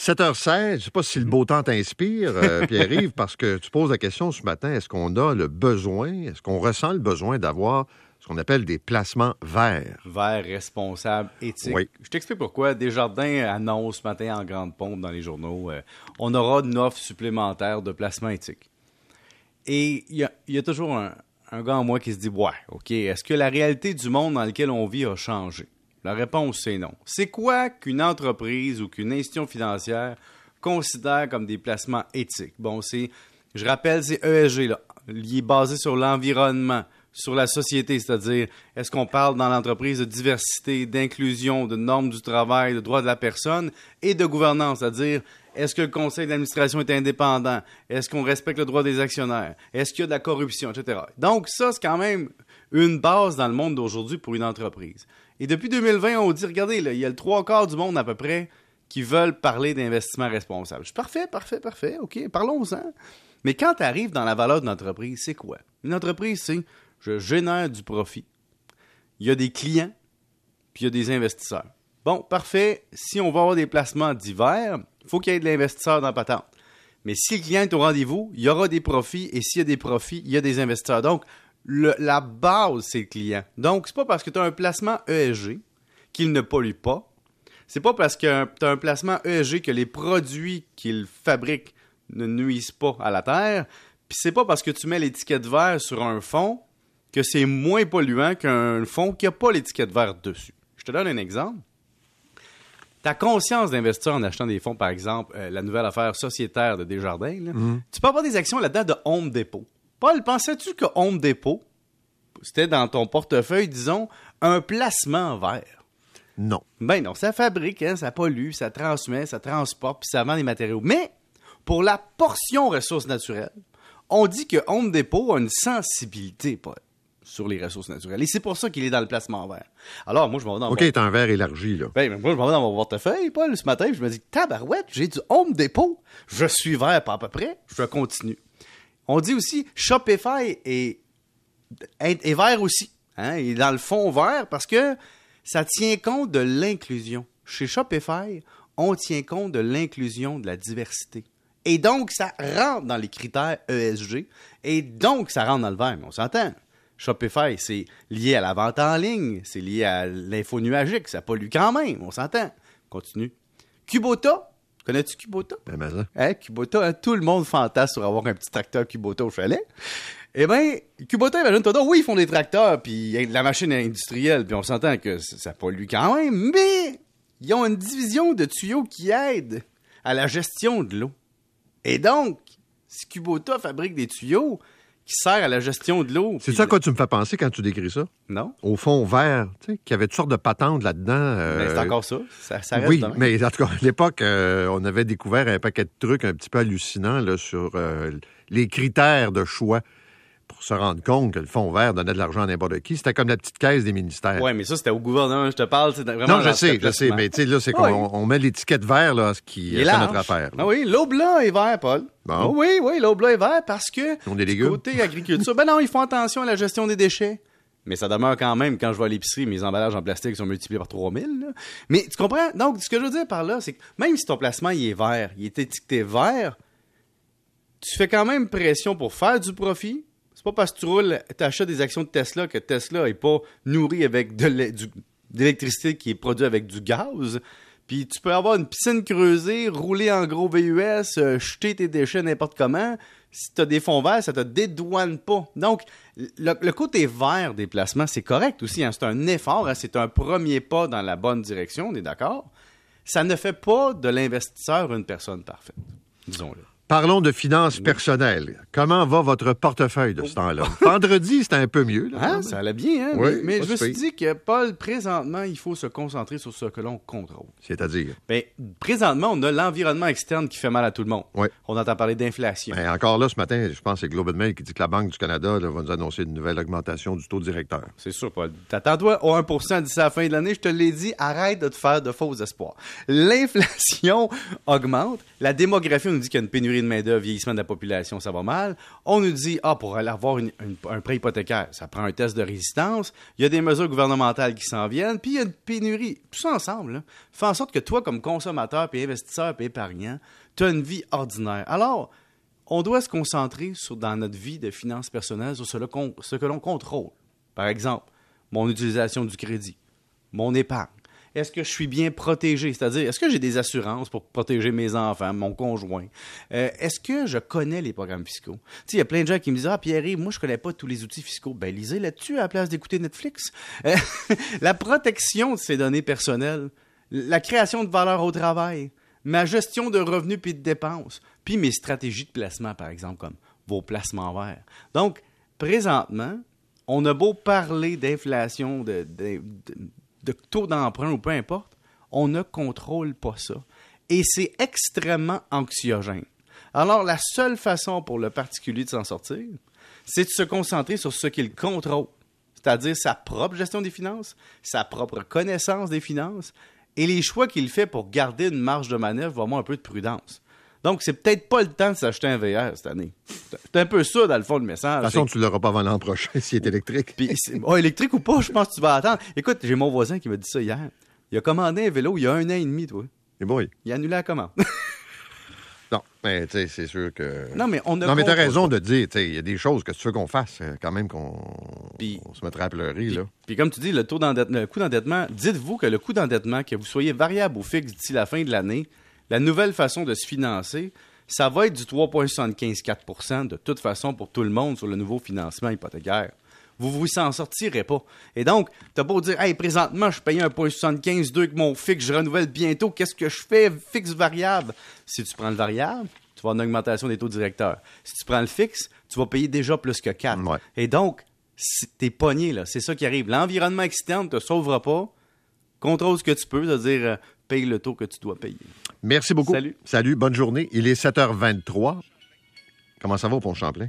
7h16, je ne sais pas si le beau temps t'inspire, euh, Pierre-Yves, parce que tu poses la question ce matin, est-ce qu'on a le besoin, est-ce qu'on ressent le besoin d'avoir ce qu'on appelle des placements verts? Verts, responsables, éthiques. Oui. Je t'explique pourquoi. Desjardins annonce ce matin en grande pompe dans les journaux, euh, on aura une offre supplémentaire de placements éthiques. Et il y a, il y a toujours un, un gars en moi qui se dit, ouais, OK, est-ce que la réalité du monde dans lequel on vit a changé? La réponse, c'est non. C'est quoi qu'une entreprise ou qu'une institution financière considère comme des placements éthiques? Bon, c'est, je rappelle, c'est ESG, là, lié, basé sur l'environnement, sur la société, c'est-à-dire, est-ce qu'on parle dans l'entreprise de diversité, d'inclusion, de normes du travail, de droits de la personne et de gouvernance, c'est-à-dire, est-ce que le conseil d'administration est indépendant? Est-ce qu'on respecte le droit des actionnaires? Est-ce qu'il y a de la corruption, etc.? Donc, ça, c'est quand même une base dans le monde d'aujourd'hui pour une entreprise. Et depuis 2020, on dit, regardez, là, il y a le trois quarts du monde à peu près qui veulent parler d'investissement responsable. Je suis parfait, parfait, parfait, OK, parlons-en. Mais quand tu arrives dans la valeur d'une entreprise, c'est quoi? Une entreprise, c'est je génère du profit. Il y a des clients, puis il y a des investisseurs. Bon, parfait. Si on va avoir des placements divers, il faut qu'il y ait de l'investisseur dans la patente. Mais si le client est au rendez-vous, il y aura des profits, et s'il y a des profits, il y a des investisseurs. Donc, le- la base, c'est le client. Donc, c'est pas parce que tu as un placement ESG qu'il ne pollue pas. C'est pas parce que tu as un placement ESG que les produits qu'il fabrique ne nuisent pas à la terre. Puis c'est pas parce que tu mets l'étiquette vert sur un fond que c'est moins polluant qu'un fond qui n'a pas l'étiquette verte dessus. Je te donne un exemple. Ta conscience d'investir en achetant des fonds, par exemple, euh, la nouvelle affaire sociétaire de Desjardins, là, tu peux avoir des actions là-dedans de Home Depot. Paul, pensais-tu que Home Depot, c'était dans ton portefeuille, disons, un placement vert? Non. Ben non, ça fabrique, hein, ça pollue, ça transmet, ça transporte, puis ça vend des matériaux. Mais pour la portion ressources naturelles, on dit que Home Depot a une sensibilité Paul, sur les ressources naturelles. Et c'est pour ça qu'il est dans le placement vert. Alors, moi, je m'en vais dans OK, mon... t'as un verre élargi, là. Ben, moi, je m'en vais dans mon portefeuille, Paul, ce matin, puis je me dis, tabarouette, j'ai du Home Depot. Je suis vert, pas à peu près. Je continue. On dit aussi, Shopify est, vert aussi. Hein? Il est dans le fond vert parce que ça tient compte de l'inclusion. Chez Shopify, on tient compte de l'inclusion, de la diversité. Et donc, ça rentre dans les critères ESG. Et donc, ça rentre dans le vert. Mais on s'entend. Shopify, c'est lié à la vente en ligne, c'est lié à l'info nuagique, ça pollue quand même, on s'entend. Continue. Kubota, connais-tu Kubota? Ben, ben, ça. Hein, Kubota, hein, tout le monde fantasme sur avoir un petit tracteur Kubota au chalet. Eh bien, Kubota, imagine-toi donc, oui, ils font des tracteurs, puis la machine industrielle, puis on s'entend que ça ça pollue quand même, mais ils ont une division de tuyaux qui aide à la gestion de l'eau. Et donc, si Kubota fabrique des tuyaux qui servent à la gestion de l'eau... C'est ça quoi tu me fais penser quand tu décris ça? Non? Au fond vert, tu sais, qu'il y avait toutes sortes de patentes là-dedans. euh, Ben, c'est encore ça. Ça, ça reste oui, mais en tout cas, à l'époque, euh, on avait découvert un paquet de trucs un petit peu hallucinants là, sur euh, les critères de choix pour se rendre compte que le fonds vert donnait de l'argent à n'importe qui. C'était comme la petite caisse des ministères. Ouais, mais ça, c'était au gouvernement, je te parle. Vraiment non, je sais, je sais, mais tu sais, là, c'est qu'on on met l'étiquette vert, là, ce qui est fait notre affaire. là. Ah oui, l'aube-blanc est vert, Paul. Bon. Oui, oui, l'aube-blanc est vert parce que ont des du côté agriculture, ben non, ils font attention à la gestion des déchets. Mais ça demeure quand même, quand je vais à l'épicerie, mes emballages en plastique sont multipliés par 3000. là. Mais tu comprends? Donc, ce que je veux dire par là, c'est que même si ton placement il est vert, il est étiqueté vert, tu fais quand même pression pour faire du profit. C'est pas parce que tu roules, t'achètes des actions de Tesla que Tesla est pas nourri avec de l'électricité qui est produite avec du gaz. Puis tu peux avoir une piscine creusée, rouler en gros VUS, euh, jeter tes déchets n'importe comment. Si tu as des fonds verts, ça te dédouane pas. Donc, le, le côté vert des placements, c'est correct aussi. hein. C'est un effort, hein. c'est un premier pas dans la bonne direction, on est d'accord. Ça ne fait pas de l'investisseur une personne parfaite, disons-le. Parlons de finances personnelles. Comment va votre portefeuille de ce temps-là? Vendredi, c'était un peu mieux. là, Hein, ça allait bien, hein? Oui, mais je me suis dit que, Paul, présentement, il faut se concentrer sur ce que l'on contrôle. C'est-à-dire? Ben, présentement, on a l'environnement externe qui fait mal à tout le monde. Oui. On entend parler d'inflation. Ben, encore là, ce matin, je pense que c'est Globe and Mail qui dit que la Banque du Canada là, va nous annoncer une nouvelle augmentation du taux directeur. C'est sûr, Paul. T'attends-toi au 1% d'ici la fin de l'année. Je te l'ai dit, arrête de te faire de faux espoirs. L'inflation augmente. La démographie, on nous dit qu'il y a une pénurie pénurie de main-d'œuvre, vieillissement de la population, ça va mal. On nous dit, ah, pour aller avoir un prêt hypothécaire, ça prend un test de résistance. Il y a des mesures gouvernementales qui s'en viennent, puis il y a une pénurie. Tout ça ensemble, fait en sorte que toi, comme consommateur, puis investisseur, puis épargnant, tu as une vie ordinaire. Alors, on doit se concentrer sur, dans notre vie de finances personnelles sur ce que l'on contrôle. Par exemple, mon utilisation du crédit, mon épargne est-ce que je suis bien protégé? C'est-à-dire, est-ce que j'ai des assurances pour protéger mes enfants, mon conjoint? Euh, est-ce que je connais les programmes fiscaux? il y a plein de gens qui me disent Ah, Pierre, moi, je connais pas tous les outils fiscaux. Ben, lisez là-dessus à la place d'écouter Netflix. Euh, la protection de ces données personnelles, la création de valeur au travail, ma gestion de revenus puis de dépenses, puis mes stratégies de placement, par exemple, comme vos placements verts. Donc, présentement, on a beau parler d'inflation, de taux d'emprunt ou peu importe, on ne contrôle pas ça. Et c'est extrêmement anxiogène. Alors, la seule façon pour le particulier de s'en sortir, c'est de se concentrer sur ce qu'il contrôle, c'est-à-dire sa propre gestion des finances, sa propre connaissance des finances et les choix qu'il fait pour garder une marge de manœuvre, vraiment un peu de prudence. Donc, c'est peut-être pas le temps de s'acheter un VR cette année. C'est un peu ça, dans le fond, le message. De toute façon, tu ne l'auras pas avant l'an prochain s'il est électrique. Puis, oh, électrique ou pas, je pense que tu vas attendre. Écoute, j'ai mon voisin qui m'a dit ça hier. Il a commandé un vélo il y a un an et demi, toi. Et bon, Il a annulé la commande. non, mais tu sais, c'est sûr que. Non, mais on a. Non, mais t'as raison de dire, tu sais, il y a des choses que tu veux qu'on fasse, euh, quand même, qu'on se mettrait à pleurer, puis, là. Puis, comme tu dis, le taux le coût d'endettement, dites-vous que le coût d'endettement, que vous soyez variable ou fixe d'ici la fin de l'année, la nouvelle façon de se financer, ça va être du 3,75-4 de toute façon pour tout le monde sur le nouveau financement hypothécaire. Vous vous en sortirez pas. Et donc, t'as beau dire, hey, présentement, je paye 1,75, 2 avec mon fixe, je renouvelle bientôt, qu'est-ce que je fais? Fixe variable? Si tu prends le variable, tu vas avoir une augmentation des taux directeurs. Si tu prends le fixe, tu vas payer déjà plus que 4. Et donc, t'es pogné, là. C'est ça qui arrive. L'environnement externe ne te sauvera pas. Contrôle ce que tu peux, c'est-à-dire euh, paye le taux que tu dois payer. Merci beaucoup. Salut. Salut, bonne journée. Il est 7h23. Comment ça va au Pont Champlain?